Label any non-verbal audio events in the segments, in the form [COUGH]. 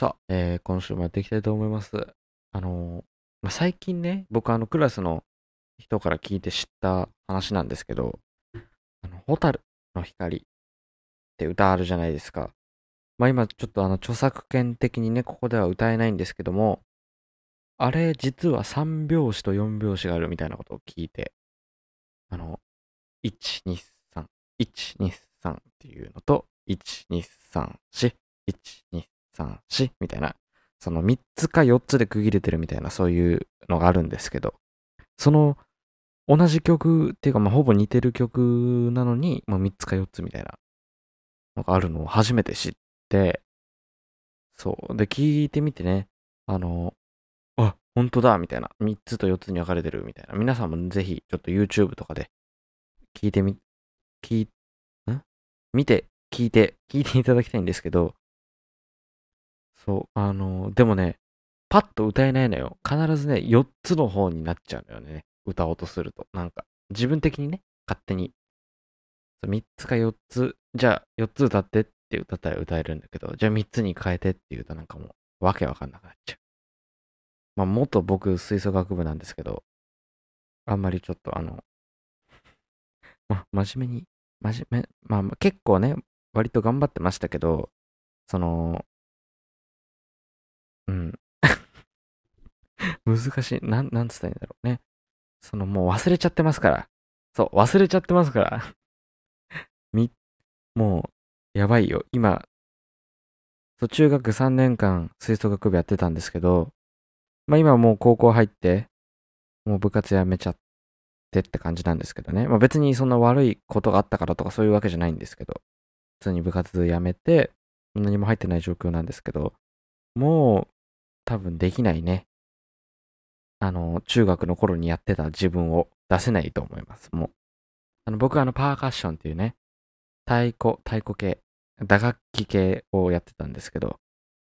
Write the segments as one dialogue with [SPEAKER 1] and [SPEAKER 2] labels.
[SPEAKER 1] さあ、えー今週もやっていきたいと思います。あのーまあ、最近ね、僕あのクラスの人から聞いて知った話なんですけど、あの、ホタルの光って歌あるじゃないですか。まあ今ちょっとあの著作権的にね、ここでは歌えないんですけども、あれ実は3拍子と4拍子があるみたいなことを聞いて、あの、1、2、3、1、2、3っていうのと、1、2、3、4、1、2、3、4みたいな、その3つか4つで区切れてるみたいなそういうのがあるんですけど、その同じ曲っていうかまあほぼ似てる曲なのに、まあ、3つか4つみたいなのがあるのを初めて知って、そう。で、聞いてみてね、あの、あ、本当だみたいな。3つと4つに分かれてるみたいな。皆さんもぜひちょっと YouTube とかで聞いてみ、聞い、ん？見て、聞いて、聞いていただきたいんですけど、そう、あの、でもね、パッと歌えないのよ。必ずね、4つの方になっちゃうのよね。歌おうとすると。なんか、自分的にね、勝手に。3つか4つ、じゃあ4つ歌ってって歌ったら歌えるんだけど、じゃあ3つに変えてって言うとなんかもう、わけわかんなくなっちゃう。まあ、元僕、吹奏楽部なんですけど、あんまりちょっとあの、ま、真面目に、真面目、まあ結構ね、割と頑張ってましたけど、その、うん。難しい。なん、なんつったらいいんだろうね。そのもう忘れちゃってますから。そう、忘れちゃってますから。[LAUGHS] み、もう、やばいよ。今、そう中学3年間吹奏楽部やってたんですけど、まあ今はもう高校入って、もう部活やめちゃってって感じなんですけどね。まあ別にそんな悪いことがあったからとかそういうわけじゃないんですけど、普通に部活やめて、何も入ってない状況なんですけど、もう多分できないね。あの、中学の頃にやってた自分を出せないと思います。もう。あの、僕はあの、パーカッションっていうね、太鼓、太鼓系、打楽器系をやってたんですけど、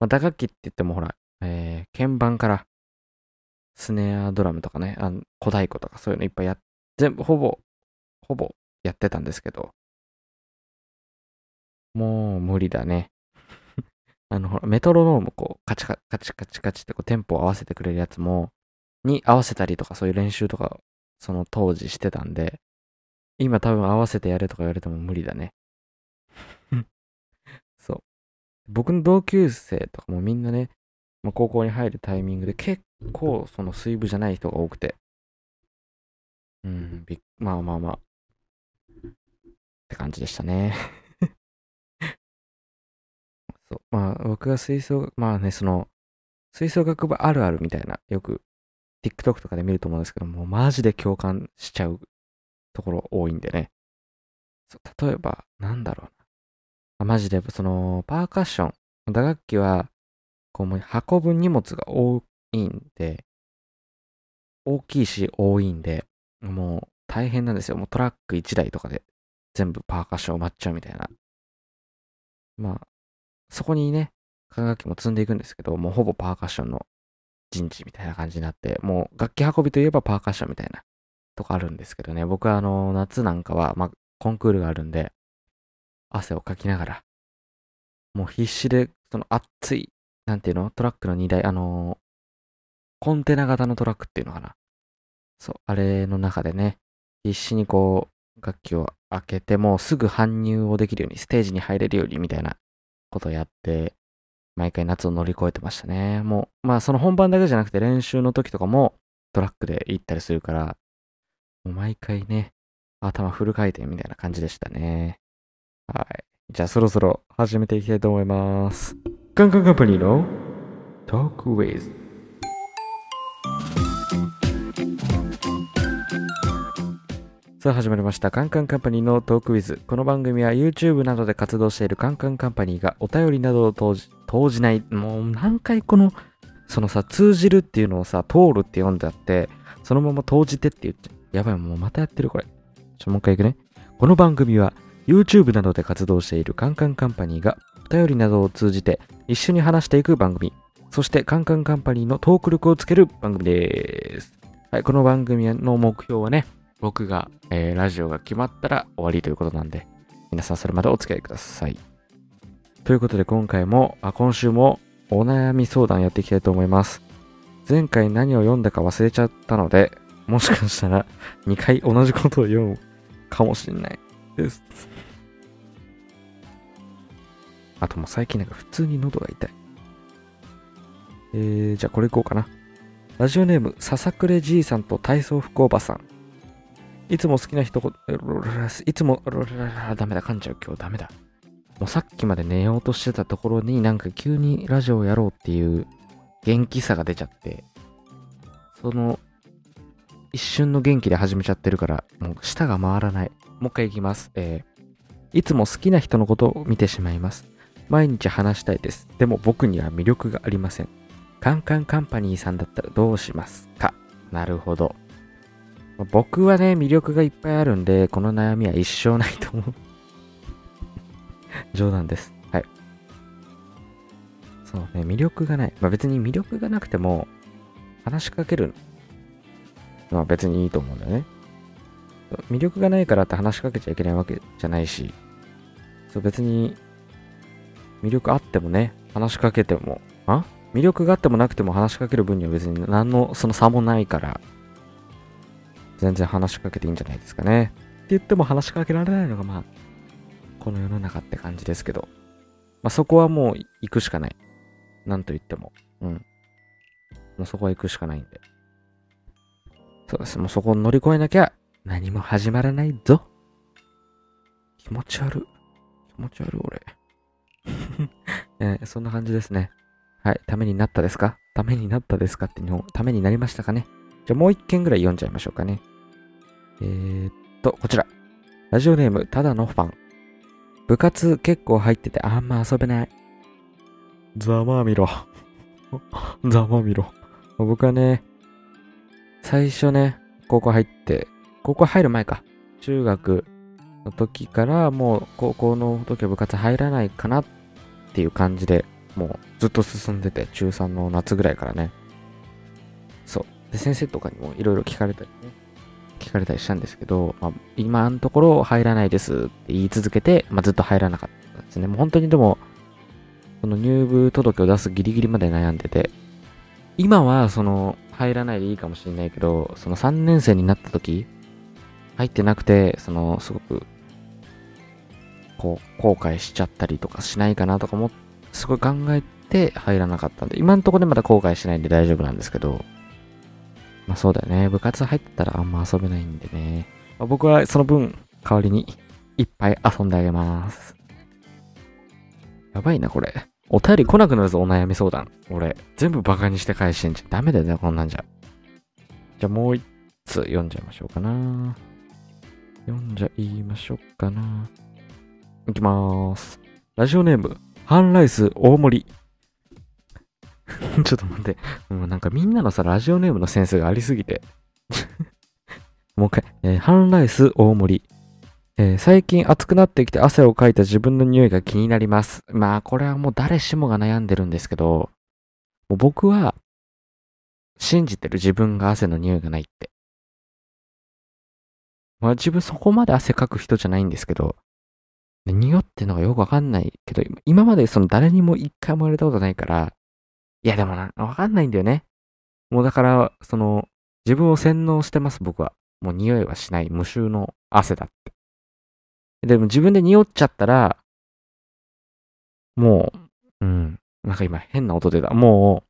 [SPEAKER 1] まあ、打楽器って言ってもほら、えー、鍵盤から、スネアドラムとかね、あの小太鼓とかそういうのいっぱいや、全部、ほぼ、ほぼやってたんですけど、もう無理だね。あの、ほら、メトロノーム、こう、カチカカチカチカチってこう、テンポを合わせてくれるやつも、に合わせたりとか、そういう練習とか、その当時してたんで、今多分合わせてやれとか言われても無理だね。[LAUGHS] そう。僕の同級生とかもみんなね、まあ、高校に入るタイミングで結構その水部じゃない人が多くて。うん、びまあまあまあ。って感じでしたね。まあ僕が吹奏、まあね、その、吹奏楽部あるあるみたいな、よく TikTok とかで見ると思うんですけども、マジで共感しちゃうところ多いんでね。そう例えば、なんだろうな。マジで、その、パーカッション、打楽器は、こう、もう運ぶ荷物が多いんで、大きいし多いんで、もう大変なんですよ。もうトラック1台とかで全部パーカッション埋まっちゃうみたいな。まあ、そこにね、管楽器も積んでいくんですけど、もうほぼパーカッションの陣地みたいな感じになって、もう楽器運びといえばパーカッションみたいなとこあるんですけどね、僕はあの、夏なんかは、まあ、コンクールがあるんで、汗をかきながら、もう必死で、その熱い、なんていうのトラックの荷台、あのーコンテナ型のトラックっていうのかな。そう、あれの中でね、必死にこう、楽器を開けて、もうすぐ搬入をできるように、ステージに入れるようにみたいなことをやって、毎回夏を乗り越えてましたね。もう、まあその本番だけじゃなくて練習の時とかもトラックで行ったりするから、もう毎回ね、頭フル回転みたいな感じでしたね。はい。じゃあそろそろ始めていきたいと思います。カンカンカンパニーのトーさあ始まりました。カンカンカンパニーのトークウィズ。この番組は YouTube などで活動しているカンカンカンパニーがお便りなどを投じ、投じない、もう何回この、そのさ、通じるっていうのをさ、通るって読んであって、そのまま投じてって言っちゃう。やばい、もうまたやってるこれ。ちょ、もう一回いくね。この番組は YouTube などで活動しているカンカンカンパニーがお便りなどを通じて一緒に話していく番組。そしてカンカンカンパニーのトーク力をつける番組です。はい、この番組の目標はね、僕が、えーラジオが決まったら終わりということなんで、皆さんそれまでお付き合いください。ということで今回も、あ今週もお悩み相談やっていきたいと思います。前回何を読んだか忘れちゃったので、もしかしたら [LAUGHS] 2回同じことを読むかもしれないです。あともう最近なんか普通に喉が痛い。えー、じゃあこれいこうかな。ラジオネーム、笹暮じいさんと体操服おばさん。いつも好きな一言、いつも、ダメだ、噛んじゃう、今日ダメだ。もうさっきまで寝ようとしてたところになんか急にラジオやろうっていう元気さが出ちゃって、その一瞬の元気で始めちゃってるから、もう舌が回らない。もう一回いきます。えー、いつも好きな人のことを見てしまいます。毎日話したいです。でも僕には魅力がありません。カンカンカンパニーさんだったらどうしますか？なるほど。僕はね、魅力がいっぱいあるんで、この悩みは一生ないと思う。[LAUGHS] 冗談です。はい。そうね、魅力がない。まあ別に魅力がなくても、話しかけるのは別にいいと思うんだよね。魅力がないからって話しかけちゃいけないわけじゃないし、そう別に、魅力あってもね、話しかけても、あ？魅力があってもなくても話しかける分には別に何のその差もないから、全然話しかけていいんじゃないですかね。って言っても話しかけられないのがまあ、この世の中って感じですけど、まあそこはもう行くしかない。なんと言っても。うん。もうそこは行くしかないんで。そうです。もうそこを乗り越えなきゃ何も始まらないぞ。気持ち悪。気持ち悪い俺。[LAUGHS] えーそんな感じですね。はい。ためになったですか？ためになったですかって日本、ためになりましたかね？じゃあもう一件ぐらい読んじゃいましょうかね。えー、っと、こちら。ラジオネーム、ただのファン。部活結構入っててあんま遊べない。ざまあみろ。[LAUGHS] ざまあみろ。僕はね、最初ね、高校入って、高校入る前か。中学の時からもう高校の時は部活入らないかなっていう感じで、もうずっと進んでて、中3の夏ぐらいからね。そう。で、先生とかにもいろいろ聞かれたりね。聞かれたりしたんですけど、まあ、今のところ入らないですって言い続けて、まあ、ずっと入らなかったんですね。もう本当にでも、その入部届を出すギリギリまで悩んでて、今はその入らないでいいかもしれないけど、その3年生になった時、入ってなくて、そのすごく、こう、後悔しちゃったりとかしないかなとかも、すごい考えて入らなかったんで、今のところでまだ後悔しないんで大丈夫なんですけど、まあそうだよね。部活入ってたらあんま遊べないんでね。まあ、僕はその分、代わりにいっぱい遊んであげます。やばいな、これ。お便り来なくなるぞ、お悩み相談。俺、全部バカにして返してんじゃん。ダメだよね、こんなんじゃ。じゃあもう一つ読んじゃいましょうかな。読んじゃいましょうかな。いきまーす。ラジオネーム、ハンライス大盛り。[LAUGHS] ちょっと待って。もうなんかみんなのさ、ラジオネームのセンスがありすぎて。[LAUGHS] もう一回。えーハンライス大盛り。えー最近暑くなってきて汗をかいた自分の匂いが気になります。まあ、これはもう誰しもが悩んでるんですけど、もう僕は、信じてる自分が汗の匂いがないって。まあ自分そこまで汗かく人じゃないんですけど、匂ってのがよくわかんないけど、今までその誰にも一回も言われたことないから、いやでもな、わかんないんだよね。もうだから、その、自分を洗脳してます、僕は。もう匂いはしない、無臭の汗だって。でも自分で匂っちゃったら、もう、うん、なんか今変な音出た。も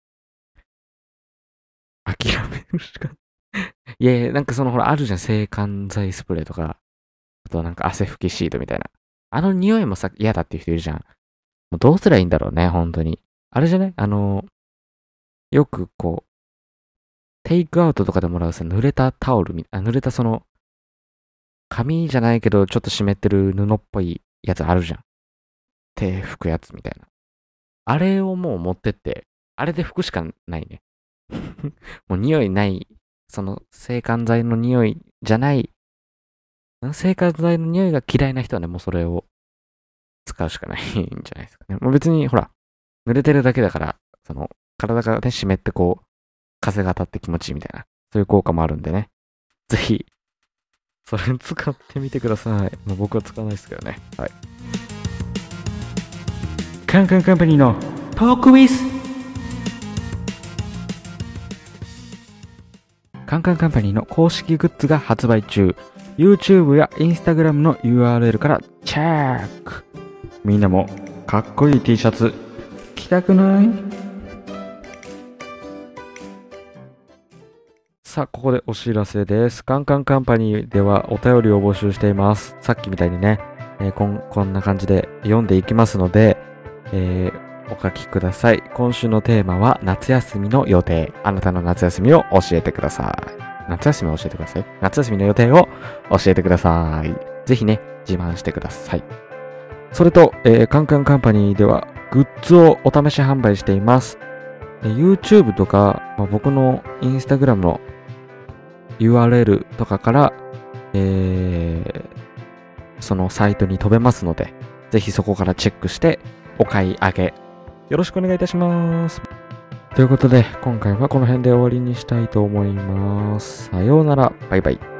[SPEAKER 1] う、諦めるしか。[LAUGHS] いやいや、なんかそのほら、あるじゃん、制汗剤スプレーとか、あとなんか汗拭きシートみたいな。あの匂いもさ、嫌だっていう人いるじゃん。もうどうすりゃいいんだろうね、本当に。あれじゃねあの、よくこう、テイクアウトとかでもらうさ、濡れたタオルみあ、濡れたその、紙じゃないけど、ちょっと湿ってる布っぽいやつあるじゃん。手拭くやつみたいな。あれをもう持ってって、あれで拭くしかないね。[LAUGHS] もう匂いない、その、制汗剤の匂いじゃない、制汗剤の匂いが嫌いな人はね、もうそれを使うしかないんじゃないですかね。もう別に、ほら、濡れてるだけだから、その、体がね、湿ってこう、風が当たって気持ちいいみたいな、そういう効果もあるんでね。ぜひ、それ使ってみてください。もう僕は使わないですけどね。はい。
[SPEAKER 2] カンカンカンパニーのトークウィズ
[SPEAKER 1] カンカンカンパニーの公式グッズが発売中。YouTube や Instagram の URL からチェックみんなもかっこいい T シャツ着たくない？さあ、ここでお知らせです。カンカンカンパニーではお便りを募集しています。さっきみたいにね、えーこんこんな感じで読んでいきますので、えーお書きください。今週のテーマは夏休みの予定。あなたの夏休みを教えてください。夏休みを教えてください？夏休みの予定を教えてください。ぜひね、自慢してください。それと、えーカンカンカンパニーではグッズをお試し販売しています。え YouTube とか、まあ僕の Instagram の URL とかから、えーそのサイトに飛べますので、ぜひそこからチェックしてお買い上げよろしくお願いいたします。ということで、今回はこの辺で終わりにしたいと思います。さようなら。バイバイ。